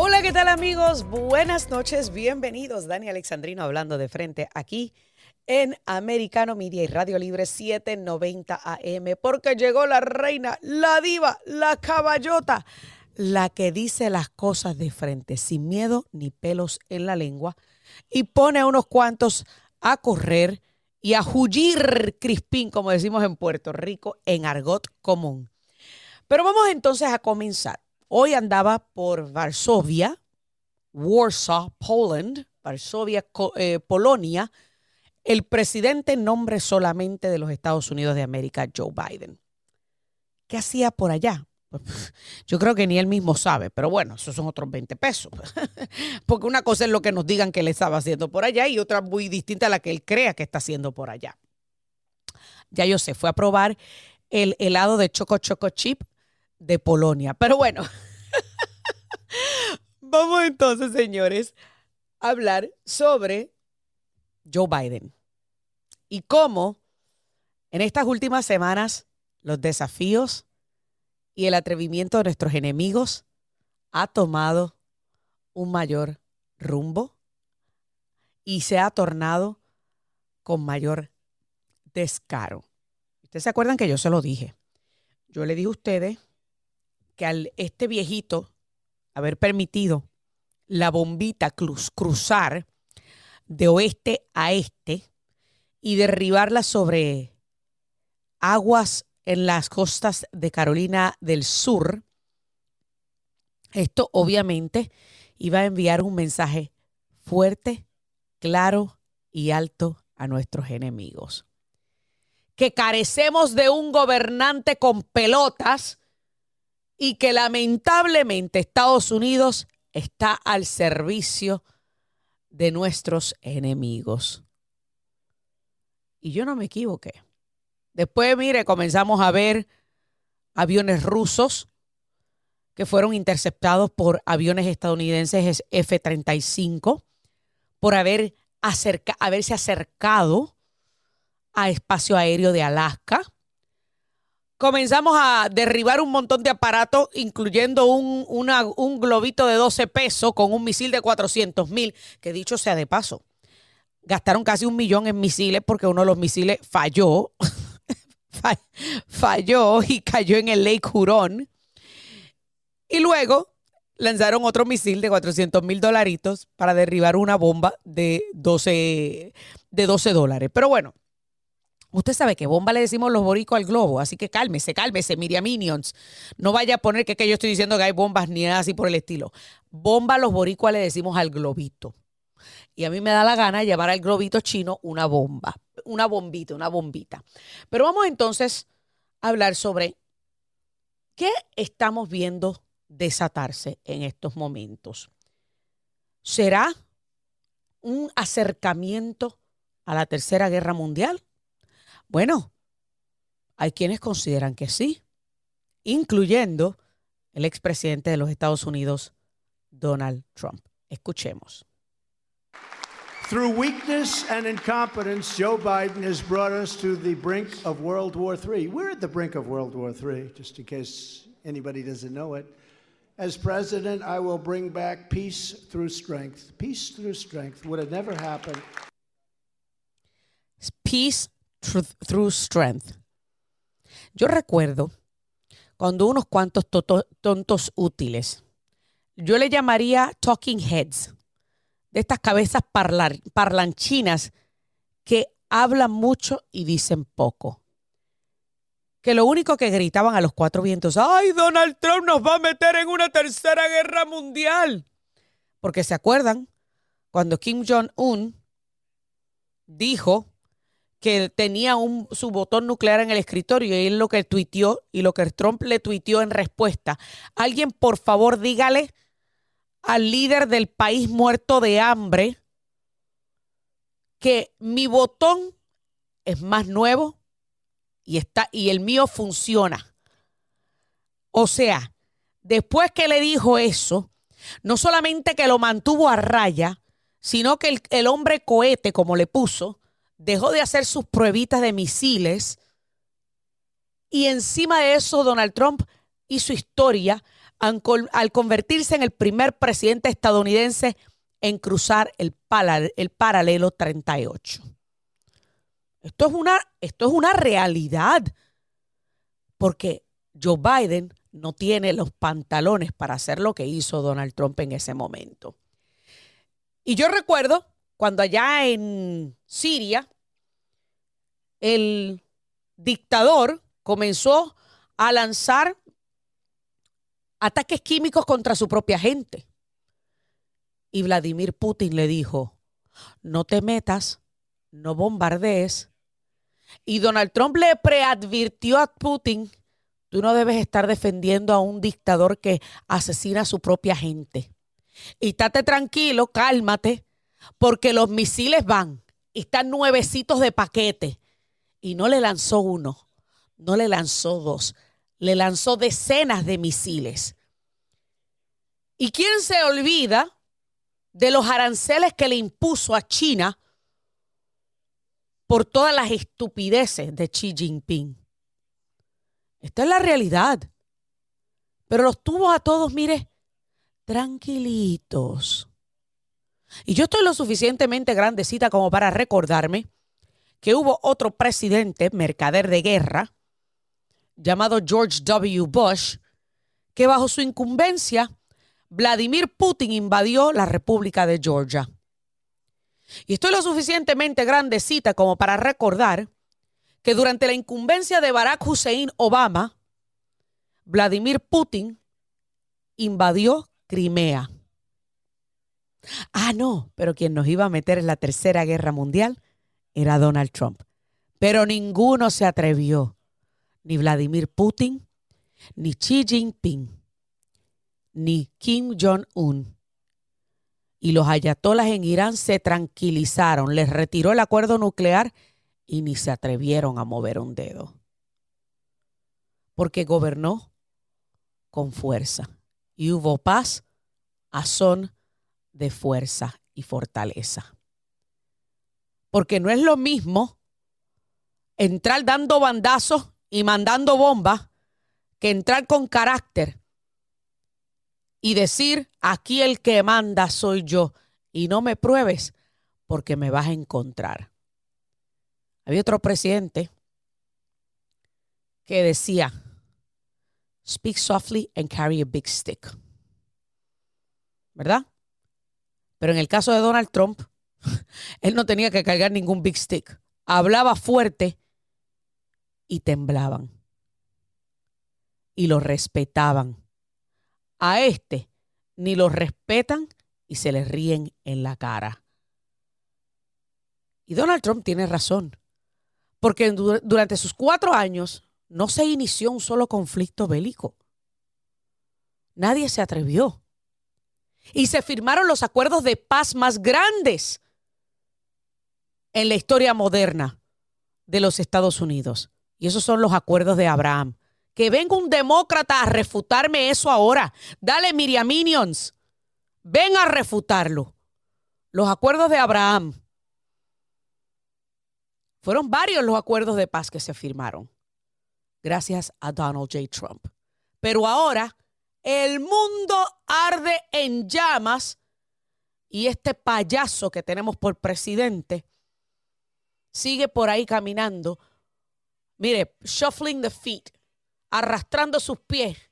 Hola, ¿qué tal amigos? Buenas noches, bienvenidos. Dani Alexandrino hablando de frente aquí en Americano Media y Radio Libre 790 AM, porque llegó la reina, la diva, la caballota, la que dice las cosas de frente, sin miedo ni pelos en la lengua, y pone a unos cuantos a correr y a huyir crispín, como decimos en Puerto Rico, en argot común. Pero vamos entonces a comenzar. Hoy andaba por Varsovia, Warsaw, Poland, Varsovia, eh, Polonia, el presidente en nombre solamente de los Estados Unidos de América, Joe Biden. ¿Qué hacía por allá? Yo creo que ni él mismo sabe, pero bueno, esos son otros 20 pesos. Porque una cosa es lo que nos digan que él estaba haciendo por allá y otra muy distinta a la que él crea que está haciendo por allá. Ya yo sé, fue a probar el helado de Choco Choco Chip de Polonia. Pero bueno, vamos entonces, señores, a hablar sobre Joe Biden y cómo en estas últimas semanas los desafíos y el atrevimiento de nuestros enemigos ha tomado un mayor rumbo y se ha tornado con mayor descaro. Ustedes se acuerdan que yo se lo dije. Yo le dije a ustedes que al este viejito haber permitido la bombita cruzar de oeste a este y derribarla sobre aguas en las costas de Carolina del Sur, esto obviamente iba a enviar un mensaje fuerte, claro y alto a nuestros enemigos. Que carecemos de un gobernante con pelotas y que lamentablemente Estados Unidos está al servicio de nuestros enemigos. Y yo no me equivoqué. Después, mire, comenzamos a ver aviones rusos que fueron interceptados por aviones estadounidenses F-35 por haber haberse acercado a espacio aéreo de Alaska comenzamos a derribar un montón de aparatos, incluyendo un, un globito de 12 pesos con un misil de 400 mil, que dicho sea de paso, gastaron casi un millón en misiles porque uno de los misiles falló, falló y cayó en el Lake Huron. Y luego lanzaron otro misil de 400 mil dolaritos para derribar una bomba de 12, de 12 dólares. Pero bueno, Usted sabe que bomba le decimos los boricos al globo, así que cálmese, cálmese, Miriam Minions. No vaya a poner que, que yo estoy diciendo que hay bombas ni nada así por el estilo. Bomba los boricuas le decimos al globito. Y a mí me da la gana llevar al globito chino una bomba, una bombita, una bombita. Pero vamos entonces a hablar sobre qué estamos viendo desatarse en estos momentos. ¿Será un acercamiento a la Tercera Guerra Mundial? Bueno, hay quienes consideran que sí, incluyendo el expresidente de los Estados Unidos, Donald Trump. Escuchemos. Through weakness and incompetence, Joe Biden has brought us to the brink of World War III. We're at the brink of World War III, just in case anybody doesn't know it. As president, I will bring back peace through strength. Peace through strength would have never happened. Peace through strength. Yo recuerdo cuando unos cuantos tontos útiles, yo le llamaría talking heads, de estas cabezas parlanchinas que hablan mucho y dicen poco. Que lo único que gritaban a los cuatro vientos, ay, Donald Trump nos va a meter en una tercera guerra mundial. Porque se acuerdan cuando Kim Jong-un dijo que tenía un, su botón nuclear en el escritorio y él lo que tuiteó y lo que Trump le tuiteó en respuesta. Alguien, por favor, dígale al líder del país muerto de hambre que mi botón es más nuevo y, está, y el mío funciona. O sea, después que le dijo eso, no solamente que lo mantuvo a raya, sino que el, el hombre cohete, como le puso, dejó de hacer sus pruebitas de misiles y encima de eso Donald Trump hizo historia al convertirse en el primer presidente estadounidense en cruzar el, el paralelo 38. Esto es, una, esto es una realidad, porque Joe Biden no tiene los pantalones para hacer lo que hizo Donald Trump en ese momento. Y yo recuerdo cuando allá en Siria, el dictador comenzó a lanzar ataques químicos contra su propia gente. Y Vladimir Putin le dijo, no te metas, no bombardees. Y Donald Trump le preadvirtió a Putin, tú no debes estar defendiendo a un dictador que asesina a su propia gente. Y estate tranquilo, cálmate, porque los misiles van y están nuevecitos de paquete. Y no le lanzó uno, no le lanzó dos, le lanzó decenas de misiles. ¿Y quién se olvida de los aranceles que le impuso a China por todas las estupideces de Xi Jinping? Esta es la realidad. Pero los tuvo a todos, mire, tranquilitos. Y yo estoy lo suficientemente grandecita como para recordarme que hubo otro presidente, mercader de guerra, llamado George W. Bush, que bajo su incumbencia, Vladimir Putin invadió la República de Georgia. Y estoy lo suficientemente grandecita como para recordar que durante la incumbencia de Barack Hussein Obama, Vladimir Putin invadió Crimea. Ah, no, pero quien nos iba a meter en la Tercera Guerra Mundial era Donald Trump. Pero ninguno se atrevió, ni Vladimir Putin, ni Xi Jinping, ni Kim Jong-un. Y los ayatolas en Irán se tranquilizaron, les retiró el acuerdo nuclear y ni se atrevieron a mover un dedo. Porque gobernó con fuerza y hubo paz a son de fuerza y fortaleza. Porque no es lo mismo entrar dando bandazos y mandando bombas que entrar con carácter y decir, aquí el que manda soy yo y no me pruebes porque me vas a encontrar. Había otro presidente que decía, speak softly and carry a big stick. ¿Verdad? Pero en el caso de Donald Trump, él no tenía que cargar ningún big stick. Hablaba fuerte y temblaban. Y lo respetaban. A este ni lo respetan y se le ríen en la cara. Y Donald Trump tiene razón porque durante sus cuatro años no se inició un solo conflicto bélico. Nadie se atrevió. Y se firmaron los acuerdos de paz más grandes en la historia moderna de los Estados Unidos. Y esos son los acuerdos de Abraham. Que venga un demócrata a refutarme eso ahora. Dale, Miriam Minions. Ven a refutarlo. Los acuerdos de Abraham fueron varios los acuerdos de paz que se firmaron, gracias a Donald J. Trump. Pero ahora el mundo arde en llamas y este payaso que tenemos por presidente sigue por ahí caminando, mire, shuffling the feet, arrastrando sus pies,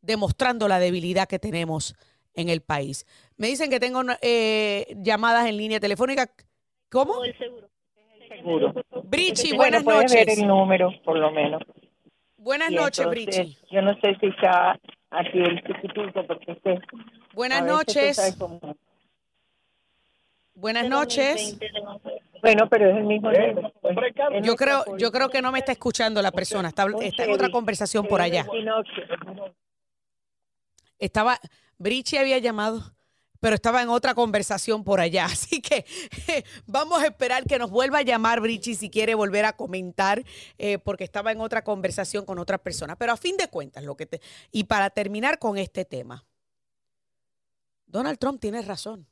demostrando la debilidad que tenemos en el país. Me dicen que tengo eh, llamadas en línea telefónica. ¿Cómo? El seguro seguro. Brichi, buenas noches. ver el número, por lo menos. Buenas noches, Brichi. Yo no sé si está aquí el instituto, porque Buenas noches. Buenas noches. Bueno, pero es el mismo número. Pues. Yo creo, yo creo que no me está escuchando la persona. Está, está en otra conversación por allá. Estaba, Brichi había llamado pero estaba en otra conversación por allá. Así que vamos a esperar que nos vuelva a llamar Brichi si quiere volver a comentar, eh, porque estaba en otra conversación con otra persona. Pero a fin de cuentas, lo que te. Y para terminar con este tema, Donald Trump tiene razón.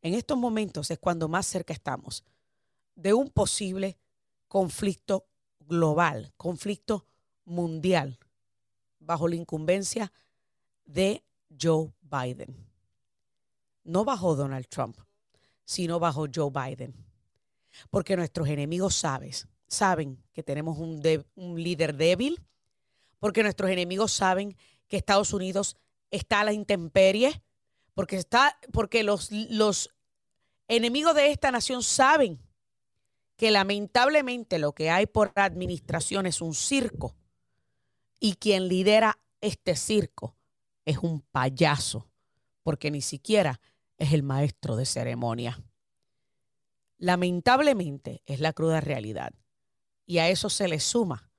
En estos momentos es cuando más cerca estamos de un posible conflicto global, conflicto mundial, bajo la incumbencia de Joe Biden. No bajo Donald Trump, sino bajo Joe Biden. Porque nuestros enemigos sabes, saben que tenemos un, líder débil, porque nuestros enemigos saben que Estados Unidos está a la intemperie, porque, está, porque los, los enemigos de esta nación saben que lamentablemente lo que hay por administración es un circo. Y quien lidera este circo es un payaso, porque ni siquiera es el maestro de ceremonia. Lamentablemente es la cruda realidad y a eso se le suma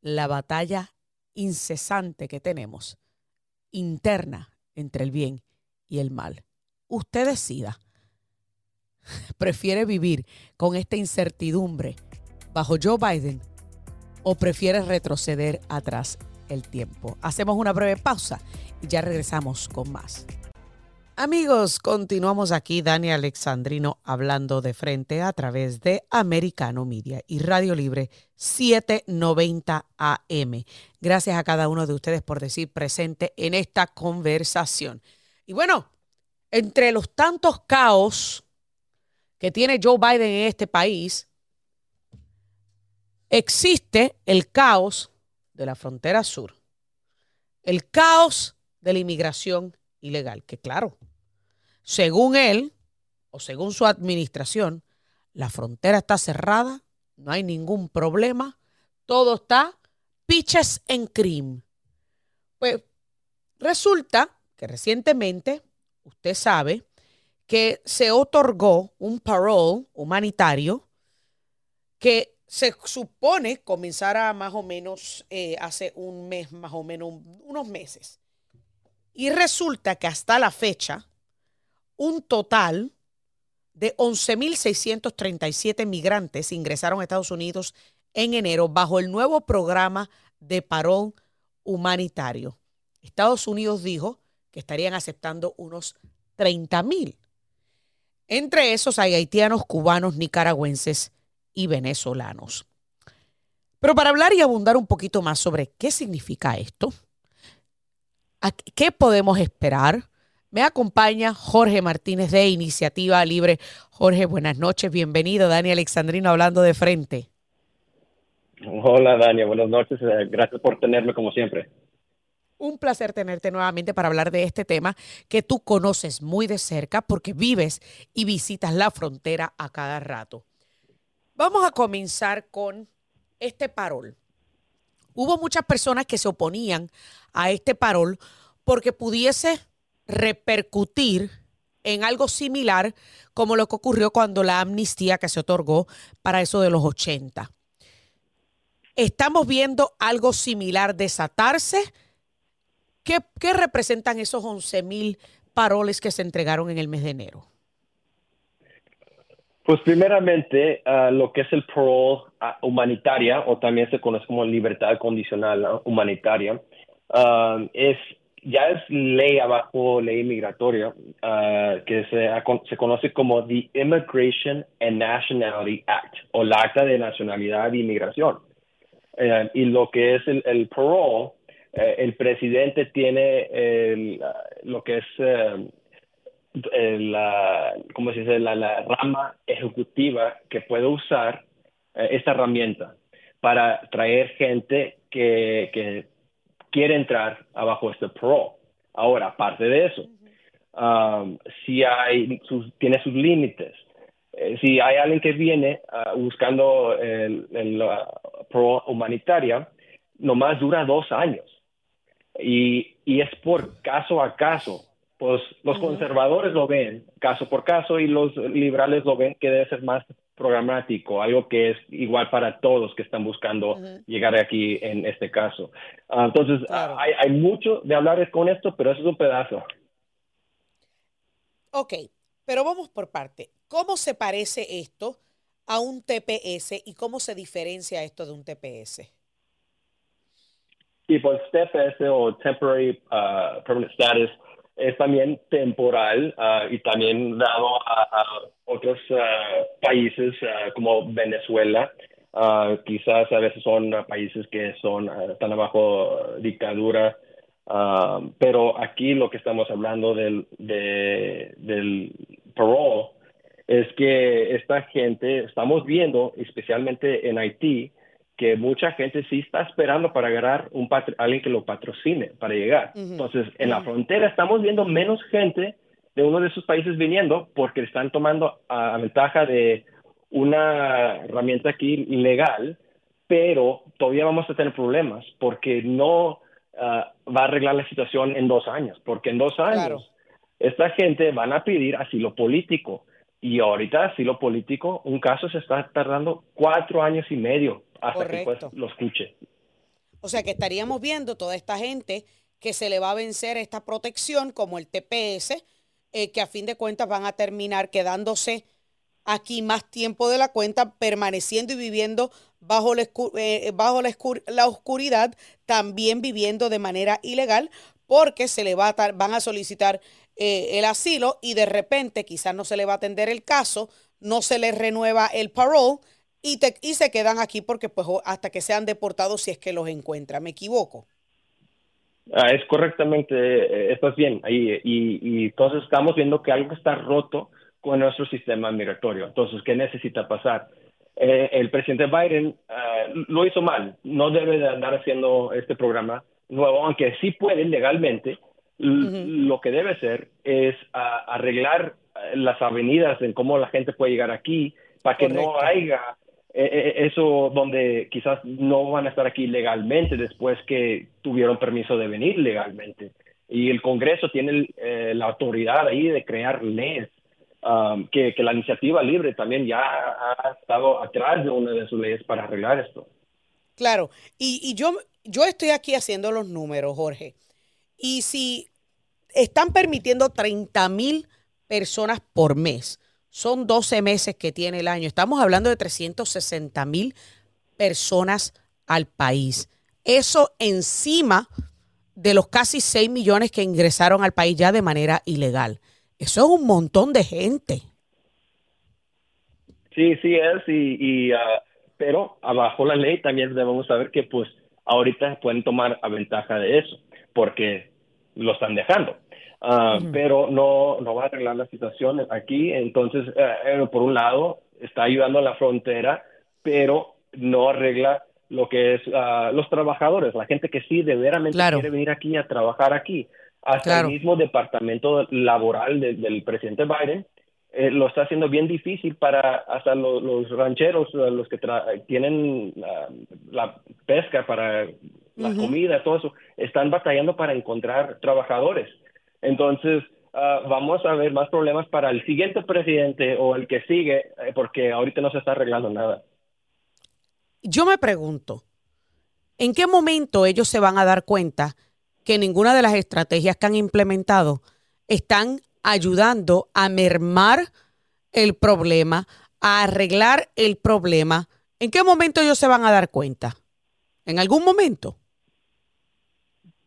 la batalla incesante que tenemos interna entre el bien y el mal. Usted decida. ¿Prefiere vivir con esta incertidumbre bajo Joe Biden o prefiere retroceder atrás el tiempo? Hacemos una breve pausa y ya regresamos con más. Amigos, continuamos aquí, Dani Alexandrino, hablando de frente a través de Americano Media y Radio Libre 790 AM. Gracias a cada uno de ustedes por decir presente en esta conversación. Y bueno, entre los tantos caos que tiene Joe Biden en este país, existe el caos de la frontera sur, el caos de la inmigración ilegal, que claro, según él o según su administración, la frontera está cerrada, no hay ningún problema, todo está pitches en cream. Pues resulta que recientemente, usted sabe, que se otorgó un parole humanitario que se supone comenzara más o menos eh, hace un mes, más o menos unos meses. Y resulta que hasta la fecha, un total de 11.637 migrantes ingresaron a Estados Unidos en enero bajo el nuevo programa de parón humanitario. Estados Unidos dijo que estarían aceptando unos 30.000. Entre esos hay haitianos, cubanos, nicaragüenses y venezolanos. Pero para hablar y abundar un poquito más sobre qué significa esto, ¿Qué podemos esperar? Me acompaña Jorge Martínez de Iniciativa Libre. Jorge, buenas noches, bienvenido. Dani Alexandrino hablando de frente. Hola, Dani, buenas noches. Eh, gracias por tenerme como siempre. Un placer tenerte nuevamente para hablar de este tema que tú conoces muy de cerca porque vives y visitas la frontera a cada rato. Vamos a comenzar con este parol. Hubo muchas personas que se oponían a este parol porque pudiese repercutir en algo similar como lo que ocurrió cuando la amnistía que se otorgó para eso de los 80. Estamos viendo algo similar desatarse. ¿Qué, representan esos 11 mil paroles que se entregaron en el mes de enero? Pues primeramente, ah, lo que es el parole humanitaria, o también se conoce como libertad condicional ah, humanitaria, es ya es ley abajo, ley migratoria, que se, se, conoce como the Immigration and Nationality Act, o la Acta de Nacionalidad e Inmigración. Eh, y lo que es el, parole, eh, el presidente tiene lo que es eh, la, ¿cómo se dice? La, la, rama ejecutiva que puede usar esta herramienta para traer gente que, que, quiere entrar abajo este parole. Ahora, aparte de eso, um, si hay, tiene sus límites. Eh, si hay alguien que viene uh, buscando el, el parole humanitaria, nomás dura dos años. Y, y es por caso a caso pues los conservadores lo ven caso por caso y los liberales lo ven que debe ser más programático, algo que es igual para todos que están buscando llegar aquí en este caso. Ah, entonces, hay, hay, mucho de hablar con esto, pero eso es un pedazo. Ok, pero vamos por parte. ¿Cómo se parece esto a un TPS y cómo se diferencia esto de un TPS? Y pues TPS o Temporary uh, Permanent Status es también temporal ah, y también dado a, otros ah, países ah, como Venezuela. quizás a veces son países que son están bajo dictadura Ah, pero aquí lo que estamos hablando del, de, del parole es que esta gente, estamos viendo, especialmente en Haití, que mucha gente sí está esperando para agarrar un alguien que lo patrocine para llegar. Entonces, en la frontera estamos viendo menos gente de uno de esos países viniendo porque están tomando a, ventaja de una herramienta aquí legal, pero todavía vamos a tener problemas porque no ah, va a arreglar la situación en dos años, porque en dos años esta gente van a pedir asilo político. Y ahorita asilo político, un caso se está tardando cuatro años y medio hasta que pues, lo escuche. O sea que estaríamos viendo toda esta gente que se le va a vencer esta protección como el TPS, eh, que a fin de cuentas van a terminar quedándose aquí más tiempo de la cuenta, permaneciendo y viviendo bajo la, eh, bajo la, oscuridad, también viviendo de manera ilegal, porque se le va a van a solicitar eh, el asilo y de repente quizás no se le va a atender el caso, no se les renueva el parole y, se quedan aquí porque pues hasta que sean deportados si es que los encuentra. ¿Me equivoco? Ah, es correctamente, eh, estás bien ahí y, y entonces estamos viendo que algo está roto con nuestro sistema migratorio. Entonces, ¿qué necesita pasar? Eh, el presidente Biden ah, lo hizo mal, no debe de andar haciendo este programa nuevo, aunque sí puede legalmente. Lo que debe hacer es ah, arreglar eh, las avenidas en cómo la gente puede llegar aquí para que no haya eso donde quizás no van a estar aquí legalmente después que tuvieron permiso de venir legalmente. Y el Congreso tiene eh, la autoridad ahí de crear leyes, um, que, la iniciativa libre también ya ha estado atrás de una de sus leyes para arreglar esto. Claro, y, y yo, yo estoy aquí haciendo los números, Jorge. Y si están permitiendo 30 mil personas por mes, son 12 meses que tiene el año. Estamos hablando de 360 mil personas al país. Eso encima de los casi 6 millones que ingresaron al país ya de manera ilegal. Eso es un montón de gente. Sí, sí es, y, ah, pero abajo la ley también debemos saber que pues ahorita pueden tomar a ventaja de eso, porque lo están dejando. Ah, pero no, no va a arreglar la situación aquí. Entonces, eh, eh, por un lado, está ayudando a la frontera, pero no arregla lo que es uh, los trabajadores, la gente que sí de veramente quiere venir aquí a trabajar aquí. Hasta el mismo departamento laboral del presidente Biden eh, lo está haciendo bien difícil para hasta los rancheros, los que tienen la pesca para la comida, todo eso, están batallando para encontrar trabajadores. Entonces, ah, vamos a ver más problemas para el siguiente presidente o el que sigue, eh, porque ahorita no se está arreglando nada. Yo me pregunto, ¿en qué momento ellos se van a dar cuenta que ninguna de las estrategias que han implementado están ayudando a mermar el problema, a arreglar el problema? ¿En qué momento ellos se van a dar cuenta? ¿En algún momento?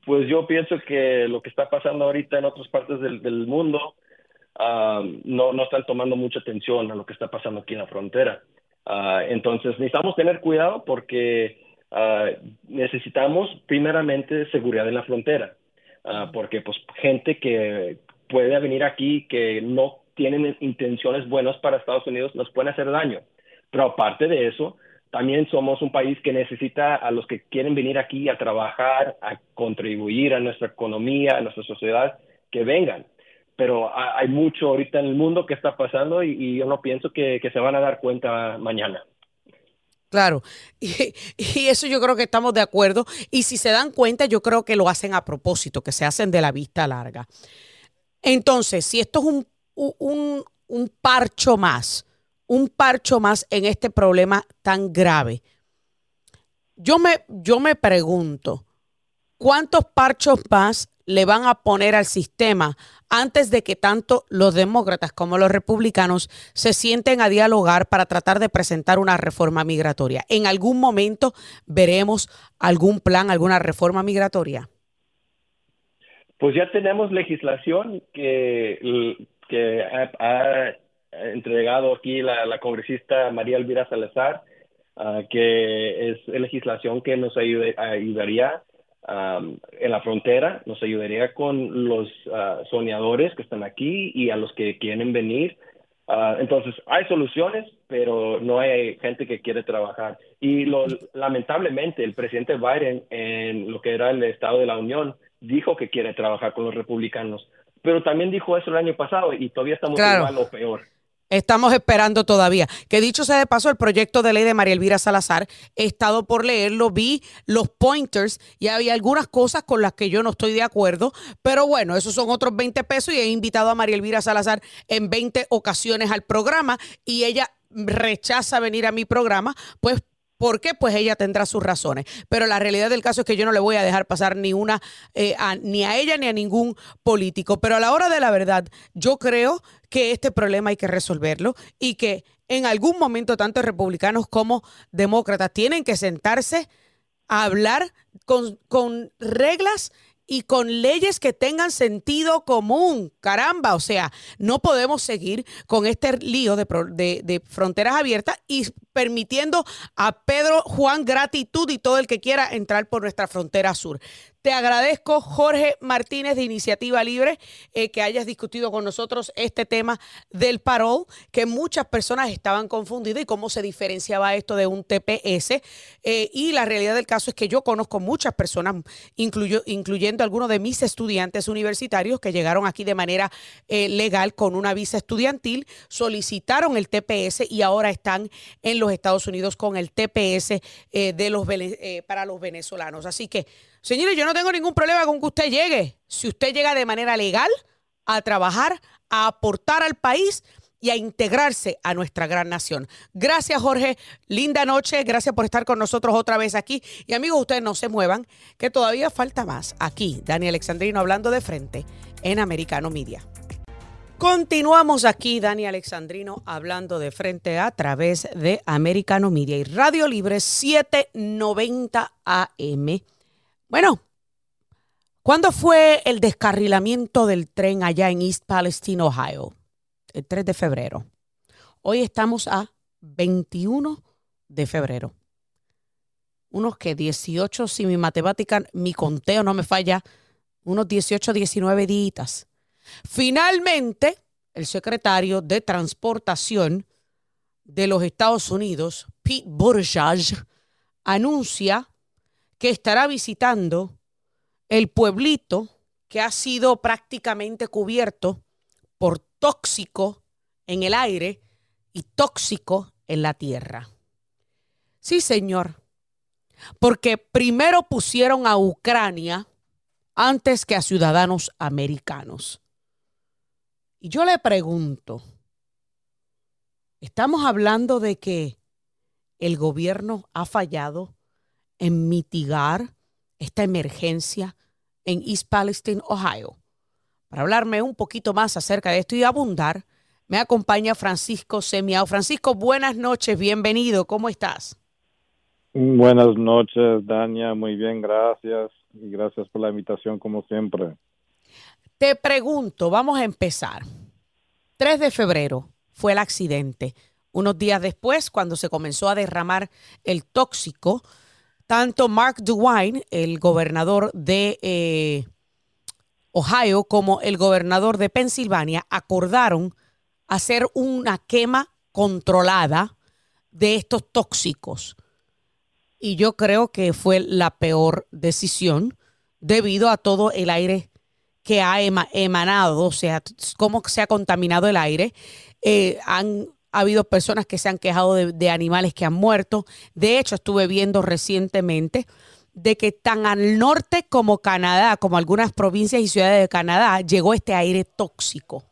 Pues yo pienso que lo que está pasando ahorita en otras partes del, mundo ah, no, no están tomando mucha atención a lo que está pasando aquí en la frontera. Ah, entonces necesitamos tener cuidado porque ah, necesitamos primeramente seguridad en la frontera, porque pues gente que puede venir aquí que no tienen intenciones buenas para Estados Unidos nos pueden hacer daño. Pero aparte de eso, también somos un país que necesita a los que quieren venir aquí a trabajar, a contribuir a nuestra economía, a nuestra sociedad, que vengan. Pero hay mucho ahorita en el mundo que está pasando y, yo no pienso que, se van a dar cuenta mañana. Claro, y, y, eso yo creo que estamos de acuerdo. Y si se dan cuenta, yo creo que lo hacen a propósito, que se hacen de la vista larga. Entonces, si esto es un, un, un parcho más, un parcho más en este problema tan grave. Yo me, yo me pregunto, ¿cuántos parchos más le van a poner al sistema antes de que tanto los demócratas como los republicanos se sienten a dialogar para tratar de presentar una reforma migratoria? ¿En algún momento veremos algún plan, alguna reforma migratoria? Pues ya tenemos legislación que, que ha entregado aquí la, congresista María Elvira Salazar, ah, que es legislación que nos ayudaría en la frontera, nos ayudaría con los ah, soñadores que están aquí y a los que quieren venir. Ah, entonces, hay soluciones, pero no hay gente que quiere trabajar. Y lo, lamentablemente, el presidente Biden, en lo que era el Estado de la Unión, dijo que quiere trabajar con los republicanos, pero también dijo eso el año pasado y todavía estamos igual o peor. Estamos esperando todavía. Que dicho sea de paso, el proyecto de ley de María Elvira Salazar, he estado por leerlo, vi los pointers y había algunas cosas con las que yo no estoy de acuerdo, pero bueno, esos son otros 20 pesos y he invitado a María Elvira Salazar en 20 ocasiones al programa y ella rechaza venir a mi programa, pues ¿Por qué? Pues ella tendrá sus razones. Pero la realidad del caso es que yo no le voy a dejar pasar ni una, eh, ni a ella ni a ningún político. Pero a la hora de la verdad, yo creo que este problema hay que resolverlo y que en algún momento tanto republicanos como demócratas tienen que sentarse a hablar con, con reglas y con leyes que tengan sentido común. Caramba, o sea, no podemos seguir con este lío de, de, fronteras abiertas y permitiendo a Pedro Juan gratitud y todo el que quiera entrar por nuestra frontera sur. Te agradezco, Jorge Martínez de Iniciativa Libre, eh, que hayas discutido con nosotros este tema del parol, que muchas personas estaban confundidas y cómo se diferenciaba esto de un TPS. Eh, y la realidad del caso es que yo conozco muchas personas, incluyendo algunos de mis estudiantes universitarios que llegaron aquí de manera eh, legal con una visa estudiantil, solicitaron el TPS y ahora están en los Estados Unidos con el TPS de los, para los venezolanos. Así que Señores, yo no tengo ningún problema con que usted llegue. Si usted llega de manera legal a trabajar, a aportar al país y a integrarse a nuestra gran nación. Gracias, Jorge. Linda noche. Gracias por estar con nosotros otra vez aquí. Y amigos, ustedes no se muevan, que todavía falta más. Aquí, Dani Alexandrino hablando de frente en Americano Media. Continuamos aquí, Dani Alexandrino, hablando de frente a través de Americano Media y Radio Libre 790 AM. Bueno, ¿cuándo fue el descarrilamiento del tren allá en East Palestine, Ohio? El 3 de febrero. Hoy estamos a 21 de febrero. Unos que 18, si mi matemática, mi conteo no me falla, unos 18, 19 días. Finalmente, el secretario de Transportación de los Estados Unidos, Pete Buttigieg, anuncia que estará visitando el pueblito que ha sido prácticamente cubierto por tóxico en el aire y tóxico en la tierra. Sí, señor, porque primero pusieron a Ucrania antes que a ciudadanos americanos. Y yo le pregunto, ¿estamos hablando de que el gobierno ha fallado en mitigar esta emergencia en East Palestine, Ohio. Para hablarme un poquito más acerca de esto y abundar, me acompaña Francisco Semiao. Francisco, buenas noches, bienvenido, ¿cómo estás? Buenas noches, Dania, muy bien, gracias. Y gracias por la invitación, como siempre. Te pregunto, vamos a empezar. 3 de febrero fue el accidente. Unos días después, cuando se comenzó a derramar el tóxico, tanto Mark DeWine, el gobernador de eh, Ohio, como el gobernador de Pensilvania acordaron hacer una quema controlada de estos tóxicos. Y yo creo que fue la peor decisión debido a todo el aire que ha emanado, o sea, cómo se ha contaminado el aire. Eh, han ha habido personas que se han quejado de, animales que han muerto. De hecho, estuve viendo recientemente de que tan al norte como Canadá, como algunas provincias y ciudades de Canadá, llegó este aire tóxico.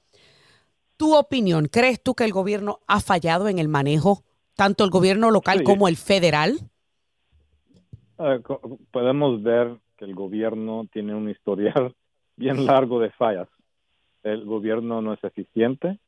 Tu opinión, ¿crees tú que el gobierno ha fallado en el manejo, tanto el gobierno local como el federal? podemos ver que el gobierno tiene un historial bien largo de fallas. El gobierno no es eficiente,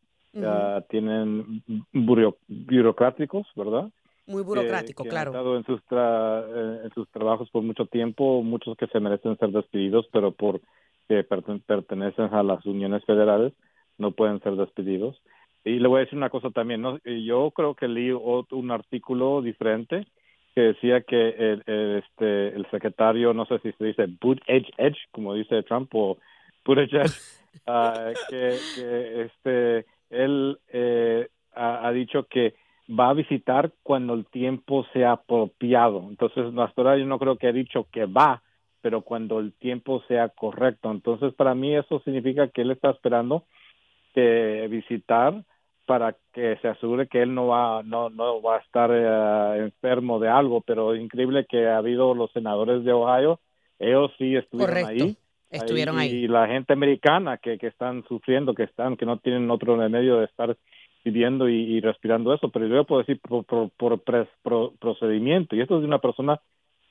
tienen burocráticos, ¿verdad? Muy burocrático, claro. Han estado en sus, eh, en sus trabajos por mucho tiempo, muchos que se merecen ser despedidos, pero por que pertenecen a las uniones federales no pueden ser despedidos. Y le voy a decir una cosa también, ¿no? yo creo que leí un artículo diferente que decía que el, este, el secretario, no sé si se dice boot edge edge, como dice Trump, o boot edge edge, que, que, este, él eh, ha, dicho que va a visitar cuando el tiempo sea apropiado. Entonces, hasta ahora yo no creo que ha dicho que va, pero cuando el tiempo sea correcto. Entonces, para mí eso significa que él está esperando que visitar para que se asegure que él no va no no va a estar eh, enfermo de algo, pero increíble que ha habido los senadores de Ohio, ellos sí estuvieron ahí. Estuvieron ahí, Y la gente americana que, que están sufriendo, que están que no tienen otro remedio de estar viviendo y, respirando eso, pero yo puedo decir por, por, procedimiento, y esto es de una persona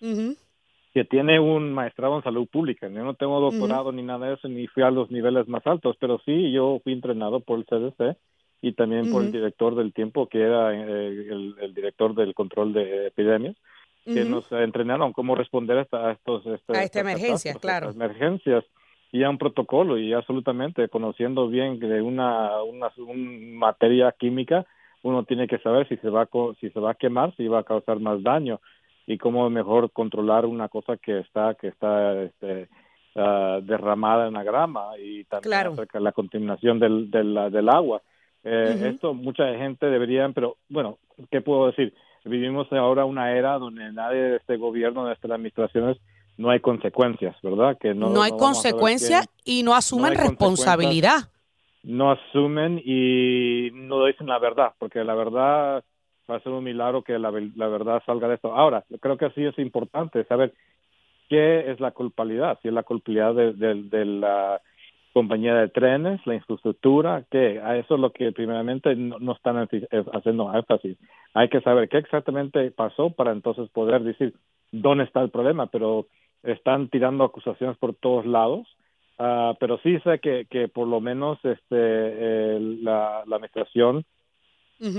que tiene un maestrado en salud pública. Yo no tengo doctorado ni nada de eso, ni fui a los niveles más altos, pero sí, yo fui entrenado por el CDC y también por el director del tiempo, que era eh, el, director del control de epidemias, que nos entrenaron cómo responder a, estos... Este, a esta emergencia, claro. emergencias. Y a un protocolo y absolutamente conociendo bien de una, una, materia química uno tiene que saber si se va a, si se va a quemar si va a causar más daño. Y cómo mejor controlar una cosa que está que está este, uh, derramada en la grama y también acerca de la contaminación del, del, del agua. Eh, esto mucha gente debería pero bueno qué puedo decir vivimos ahora una era donde nadie de este gobierno de estas administraciones no hay consecuencias, ¿verdad? Que no, no hay consecuencias y no asumen responsabilidad. No asumen y no dicen la verdad, porque la verdad va a ser un milagro que la, verdad salga de esto. Ahora, creo que sí es importante saber qué es la culpabilidad, si es la culpabilidad de, la compañía de trenes, la infraestructura, que a eso es lo que primeramente no, no, están haciendo énfasis. Hay que saber qué exactamente pasó para entonces poder decir dónde está el problema, pero están tirando acusaciones por todos lados. Uh, pero sí sé que, que por lo menos este la, la, administración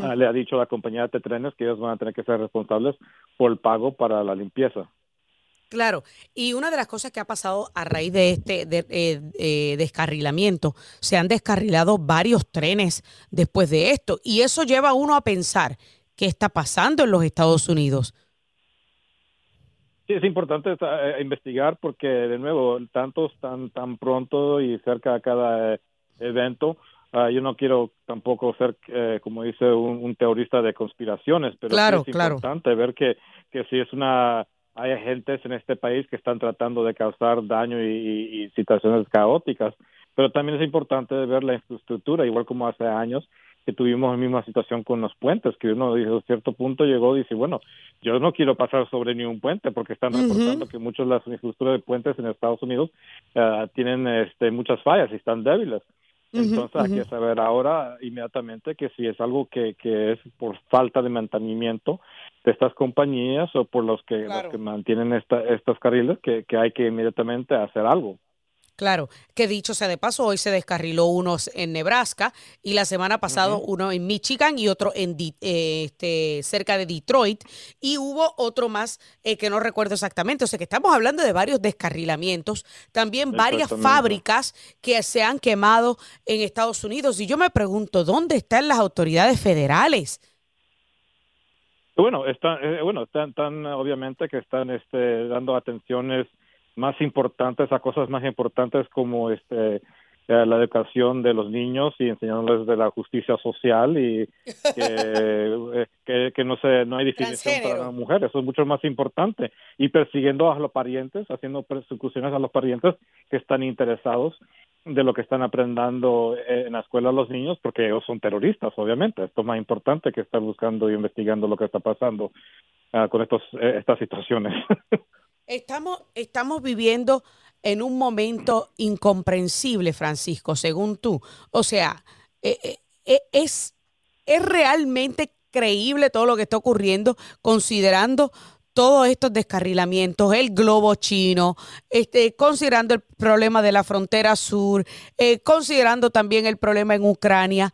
ah, le ha dicho a la compañía de trenes que ellos van a tener que ser responsables por el pago para la limpieza. Claro, y una de las cosas que ha pasado a raíz de este de, eh, eh, descarrilamiento, se han descarrilado varios trenes después de esto, y eso lleva a uno a pensar qué está pasando en los Estados Unidos. Sí, es importante eh, investigar porque, de nuevo, tantos tan tan pronto y cerca de cada eh, evento, ah, yo no quiero tampoco ser, eh, como dice, un, teorista de conspiraciones, pero es importante ver que, que si es una... Hay agentes en este país que están tratando de causar daño y situaciones caóticas, pero también es importante ver la infraestructura, igual como hace años que tuvimos la misma situación con los puentes, que uno dice, a cierto punto llegó y dice, bueno, yo no quiero pasar sobre ni un puente porque están reportando que muchas de las infraestructuras de puentes en Estados Unidos uh, tienen este, muchas fallas y están débiles. Entonces hay que saber ahora inmediatamente que si es algo que, que es por falta de mantenimiento de estas compañías o por los que, los que mantienen esta, estos carriles, que, que hay que inmediatamente hacer algo. Claro, que dicho sea de paso, hoy se descarriló unos en Nebraska y la semana pasada uno en Michigan y otro en eh, este, cerca de Detroit y hubo otro más eh, que no recuerdo exactamente. O sea que estamos hablando de varios descarrilamientos, también varias fábricas que se han quemado en Estados Unidos y yo me pregunto, ¿dónde están las autoridades federales? Bueno, están, eh, bueno, están, están obviamente que están este, dando atenciones más importantes, a cosas más importantes como este eh, la educación de los niños y enseñándoles de la justicia social y que, eh, que, no se no hay definición para la mujer. Eso es mucho más importante. Y persiguiendo a los parientes haciendo persecuciones a los parientes que están interesados de lo que están aprendiendo en la escuela los niños porque ellos son terroristas obviamente. Esto es más importante que estar buscando y investigando lo que está pasando ah, con estos eh, estas situaciones Estamos, estamos viviendo en un momento incomprensible, Francisco, según tú. O sea, eh, eh, eh, es, es realmente creíble todo lo que está ocurriendo, considerando todos estos descarrilamientos, el globo chino, este, considerando el problema de la frontera sur, considerando también el problema en Ucrania.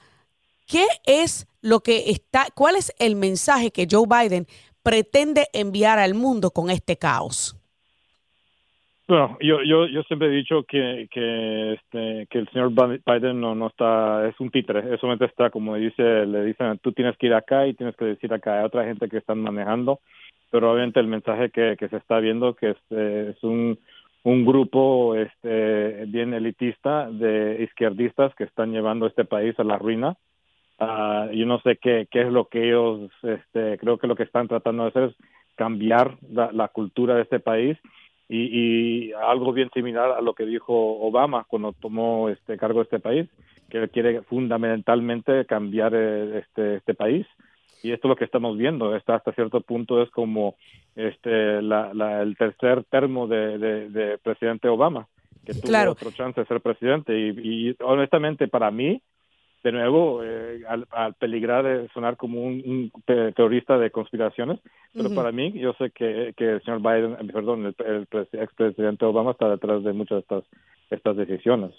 ¿Qué es lo que está, cuál es el mensaje que Joe Biden pretende enviar al mundo con este caos? Bueno, yo, yo, yo siempre he dicho que, que, este, que el señor Biden no, no está, es un títere, eso solamente está, como dice, le dicen, tú tienes que ir acá y tienes que decir acá, hay otra gente que están manejando pero obviamente el mensaje que, que se está viendo que es, eh, es un, un grupo este, bien elitista de izquierdistas que están llevando este país a la ruina. Uh, no sé qué, qué es lo que ellos, este, creo que lo que están tratando de hacer es cambiar la cultura de este país y, y, algo bien similar a lo que dijo Obama cuando tomó este cargo de este país, que quiere fundamentalmente cambiar eh, este, este país. Y esto es lo que estamos viendo. Hasta hasta cierto punto es como este la, la el tercer termo de, de, de presidente Obama que tuvo Claro. otro chance de ser presidente. Y, y honestamente para mí de nuevo eh, al, al peligrar de sonar como un, un te- terrorista de conspiraciones pero para mí yo sé que, que el señor Biden eh, perdón el, el pres- expresidente Obama está detrás de muchas de estas estas decisiones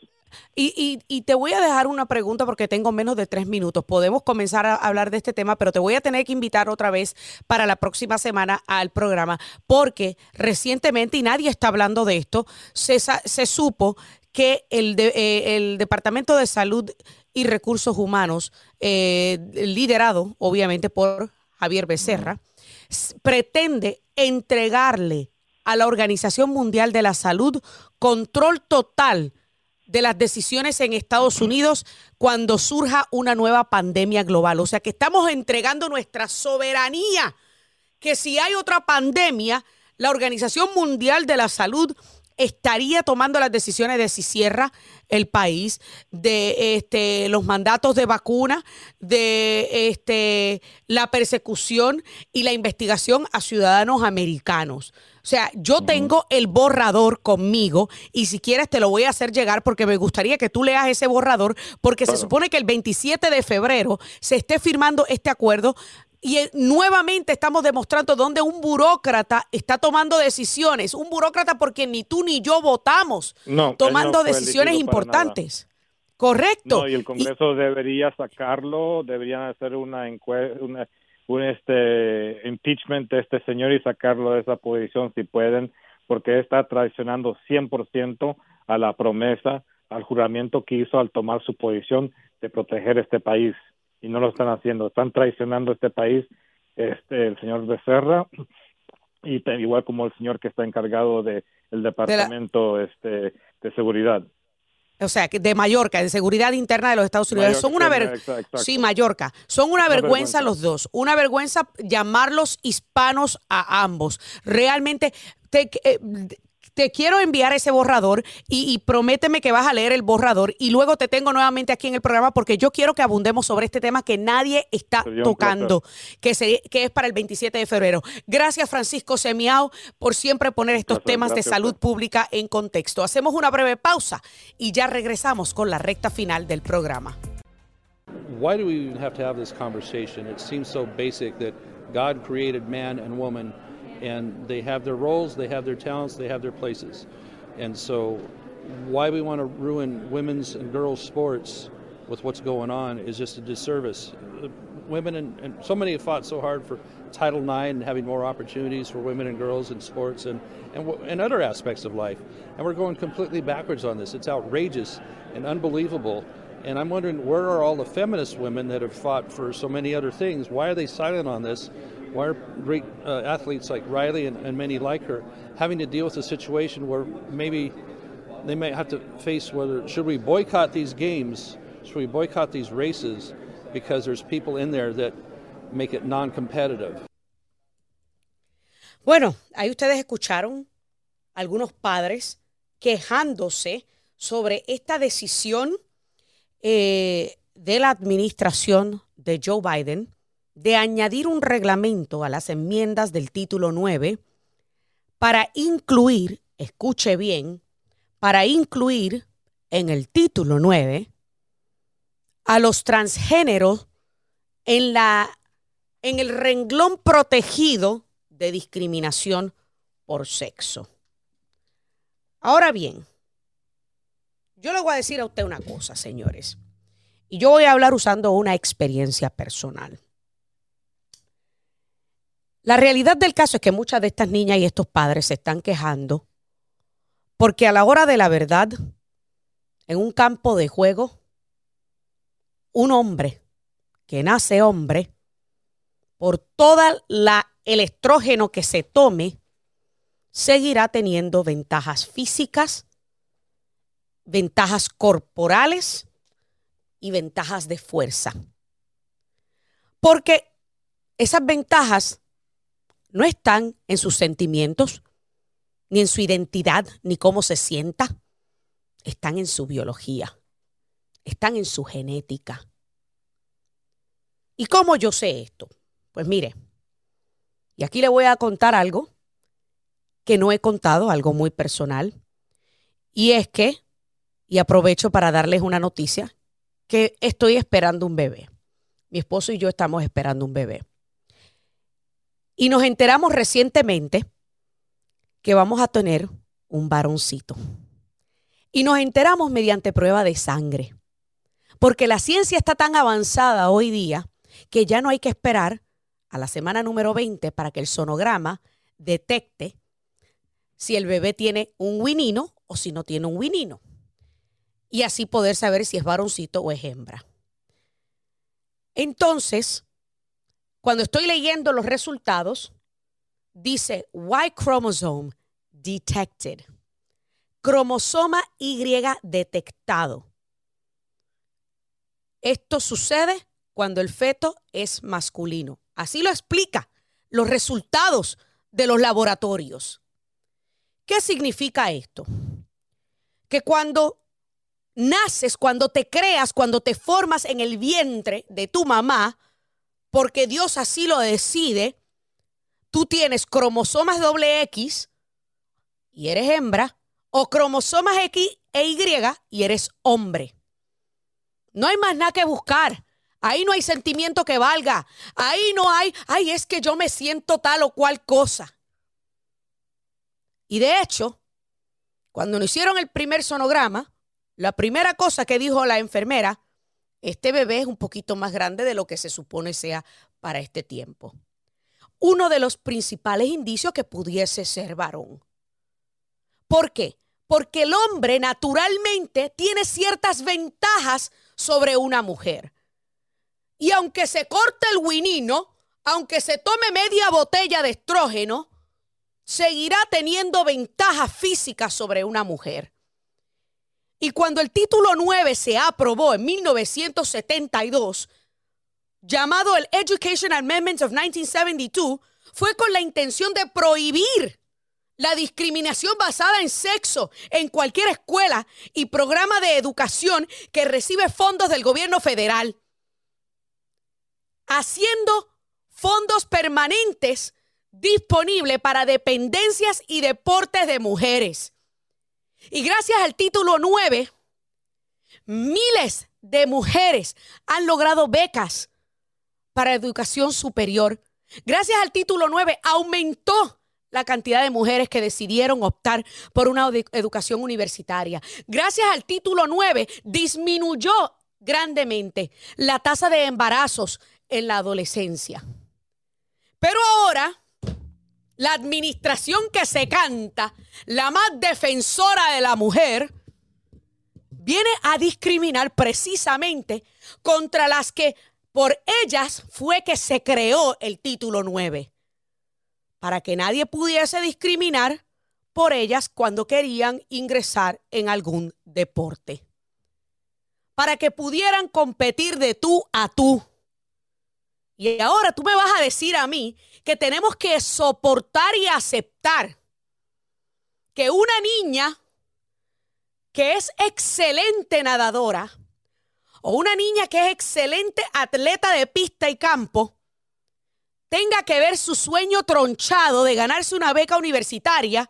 Y, y, y te voy a dejar una pregunta porque tengo menos de tres minutos. Podemos comenzar a hablar de este tema, pero te voy a tener que invitar otra vez para la próxima semana al programa, porque recientemente, y nadie está hablando de esto, se, se supo que el, de- eh, el Departamento de Salud y Recursos Humanos, eh, liderado obviamente por Javier Becerra, pretende entregarle a la Organización Mundial de la Salud control total de las decisiones en Estados Unidos cuando surja una nueva pandemia global. O sea que estamos entregando nuestra soberanía, que si hay otra pandemia, la Organización Mundial de la Salud estaría tomando las decisiones de si cierra el país, de este, los mandatos de vacuna, de este, la persecución y la investigación a ciudadanos americanos. O sea, yo tengo el borrador conmigo y si quieres te lo voy a hacer llegar porque me gustaría que tú leas ese borrador porque se supone que el 27 de febrero se esté firmando este acuerdo y eh, nuevamente estamos demostrando donde un burócrata está tomando decisiones, un burócrata porque ni tú ni yo votamos, No, tomando no decisiones importantes. Correcto. No, y el Congreso debería sacarlo, deberían hacer una encue- una un este impeachment de este señor y sacarlo de esa posición si pueden, porque está traicionando 100% a la promesa, al juramento que hizo al tomar su posición de proteger este país y no lo están haciendo, están traicionando este país, este el señor Becerra y igual como el señor que está encargado de el departamento este de seguridad. O sea, que de Mallorca, de seguridad interna de los Estados Unidos. Mallorca, son una ver- exacto, exacto. Sí, Mallorca. Son una, Una vergüenza, vergüenza. los dos. Una vergüenza llamarlos hispanos a ambos. Realmente te, eh, te quiero enviar ese borrador y, y prométeme que vas a leer el borrador y luego te tengo nuevamente aquí en el programa porque yo quiero que abundemos sobre este tema que nadie está tocando, que, se- que es para el 27 de febrero. Gracias, Francisco Semiao, por siempre poner estos temas de gracias salud pública en contexto. Hacemos una breve pausa y ya regresamos con la recta final del programa. why do we even have to have this conversation? It seems so basic that God created man and woman, and they have their roles, they have their talents, they have their places. And so, why we want to ruin women's and girls' sports with what's going on is just a disservice. Women and, and so many have fought so hard for Title IX and having more opportunities for women and girls in sports and, and, and other aspects of life. And we're going completely backwards on this. It's outrageous and unbelievable. And I'm wondering where are all the feminist women that have fought for so many other things? Why are they silent on this? Why are great uh, athletes like Riley and, and many like her having to deal with a situation where maybe they may have to face whether should we boycott these games? Should we boycott these races because there's people in there that make it non-competitive? Bueno, ahí ustedes escucharon algunos padres quejándose sobre esta decisión eh, de la administración de Joe Biden de añadir un reglamento a las enmiendas del título 9 para incluir, escuche bien, para incluir en el título 9 a los transgéneros en la en el renglón protegido de discriminación por sexo. Ahora bien, yo le voy a decir a usted una cosa, señores, y yo voy a hablar usando una experiencia personal. La realidad del caso es que muchas de estas niñas y estos padres se están quejando porque a la hora de la verdad, en un campo de juego, un hombre que nace hombre, por toda la el estrógeno que se tome, seguirá teniendo ventajas físicas, ventajas corporales y ventajas de fuerza. Porque esas ventajas no están en sus sentimientos, ni en su identidad, ni cómo se sienta. Están en su biología, están en su genética. ¿Y cómo yo sé esto? Pues mire, y aquí le voy a contar algo que no he contado, algo muy personal. Y es que, y aprovecho para darles una noticia, que estoy esperando un bebé. Mi esposo y yo estamos esperando un bebé. Y nos enteramos recientemente que vamos a tener un varoncito. Y nos enteramos mediante prueba de sangre. Porque la ciencia está tan avanzada hoy día que ya no hay que esperar a la semana número 20 para que el sonograma detecte si el bebé tiene un winino o si no tiene un winino. Y así poder saber si es varoncito o es hembra. Entonces, cuando estoy leyendo los resultados, dice Y chromosome detected. Cromosoma Y detectado. Esto sucede cuando el feto es masculino. Así lo explica los resultados de los laboratorios. ¿Qué significa esto? Que cuando naces, cuando te creas, cuando te formas en el vientre de tu mamá, porque Dios así lo decide, tú tienes cromosomas doble X y eres hembra, o cromosomas X e Y y eres hombre. No hay más nada que buscar. Ahí no hay sentimiento que valga. Ahí no hay, ay, es que yo me siento tal o cual cosa. Y de hecho, cuando nos hicieron el primer sonograma, la primera cosa que dijo la enfermera, este bebé es un poquito más grande de lo que se supone sea para este tiempo. Uno de los principales indicios que pudiese ser varón. ¿Por qué? Porque el hombre naturalmente tiene ciertas ventajas sobre una mujer. Y aunque se corte el winino, aunque se tome media botella de estrógeno, seguirá teniendo ventaja física sobre una mujer. Y cuando el título 9 se aprobó en 1972, llamado el Education Amendments of 1972, fue con la intención de prohibir la discriminación basada en sexo en cualquier escuela y programa de educación que recibe fondos del gobierno federal haciendo fondos permanentes disponibles para dependencias y deportes de mujeres. Y gracias al título 9, miles de mujeres han logrado becas para educación superior. Gracias al título 9 aumentó la cantidad de mujeres que decidieron optar por una educación universitaria. Gracias al título 9 disminuyó grandemente la tasa de embarazos en la adolescencia. Pero ahora, la administración que se canta, la más defensora de la mujer, viene a discriminar precisamente contra las que por ellas fue que se creó el título 9, para que nadie pudiese discriminar por ellas cuando querían ingresar en algún deporte, para que pudieran competir de tú a tú y ahora tú me vas a decir a mí que tenemos que soportar y aceptar que una niña que es excelente nadadora o una niña que es excelente atleta de pista y campo tenga que ver su sueño tronchado de ganarse una beca universitaria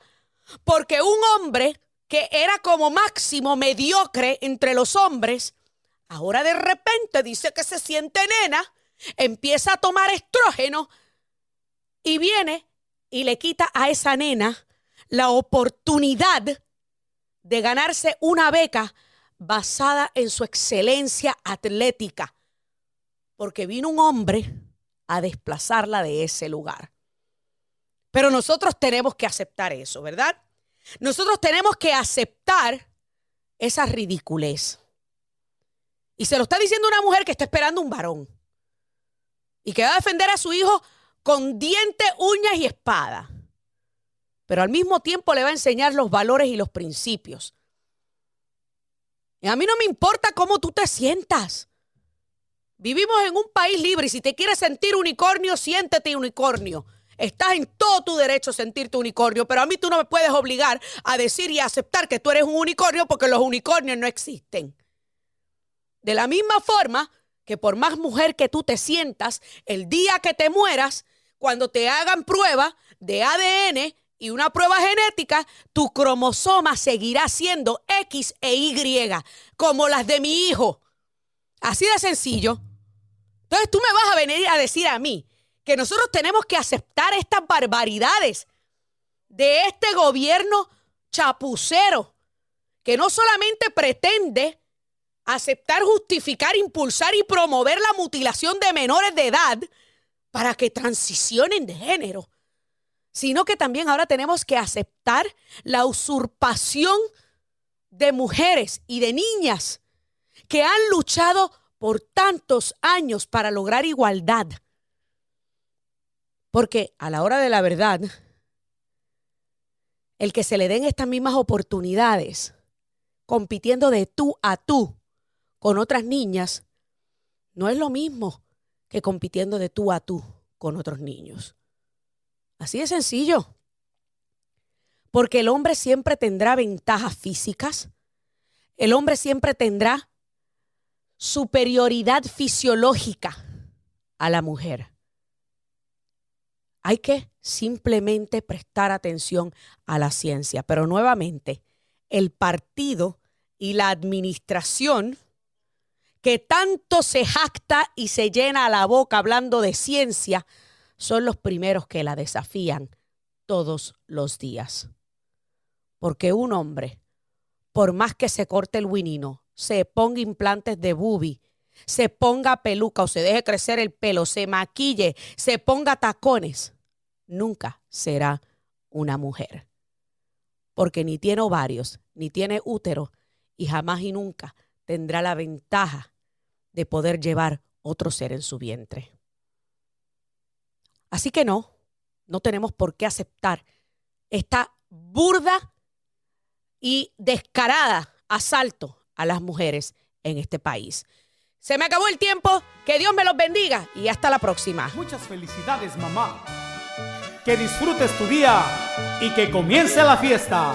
porque un hombre que era como máximo mediocre entre los hombres, ahora de repente dice que se siente nena empieza a tomar estrógeno y viene y le quita a esa nena la oportunidad de ganarse una beca basada en su excelencia atlética, porque vino un hombre a desplazarla de ese lugar. Pero nosotros tenemos que aceptar eso, ¿verdad? Nosotros tenemos que aceptar esa ridiculez. Y se lo está diciendo una mujer que está esperando un varón y que va a defender a su hijo con diente, uñas y espada. Pero al mismo tiempo le va a enseñar los valores y los principios. Y a mí no me importa cómo tú te sientas. Vivimos en un país libre y si te quieres sentir unicornio, siéntete unicornio. Estás en todo tu derecho a sentirte unicornio, pero a mí tú no me puedes obligar a decir y a aceptar que tú eres un unicornio porque los unicornios no existen. De la misma forma que por más mujer que tú te sientas, el día que te mueras, cuando te hagan prueba de ADN y una prueba genética, tu cromosoma seguirá siendo X e Y, como las de mi hijo. Así de sencillo. Entonces tú me vas a venir a decir a mí que nosotros tenemos que aceptar estas barbaridades de este gobierno chapucero, que no solamente pretende aceptar, justificar, impulsar y promover la mutilación de menores de edad para que transicionen de género, sino que también ahora tenemos que aceptar la usurpación de mujeres y de niñas que han luchado por tantos años para lograr igualdad. Porque a la hora de la verdad, el que se le den estas mismas oportunidades, compitiendo de tú a tú con otras niñas, no es lo mismo que compitiendo de tú a tú con otros niños. Así de sencillo. Porque el hombre siempre tendrá ventajas físicas, el hombre siempre tendrá superioridad fisiológica a la mujer. Hay que simplemente prestar atención a la ciencia, pero nuevamente el partido y la administración que tanto se jacta y se llena la boca hablando de ciencia, son los primeros que la desafían todos los días. Porque un hombre, por más que se corte el winino, se ponga implantes de bubi, se ponga peluca o se deje crecer el pelo, se maquille, se ponga tacones, nunca será una mujer. Porque ni tiene ovarios, ni tiene útero, y jamás y nunca tendrá la ventaja de poder llevar otro ser en su vientre. Así que no, no tenemos por qué aceptar esta burda y descarada asalto a las mujeres en este país. Se me acabó el tiempo, que Dios me los bendiga y hasta la próxima. Muchas felicidades, mamá. Que disfrutes tu día y que comience la fiesta.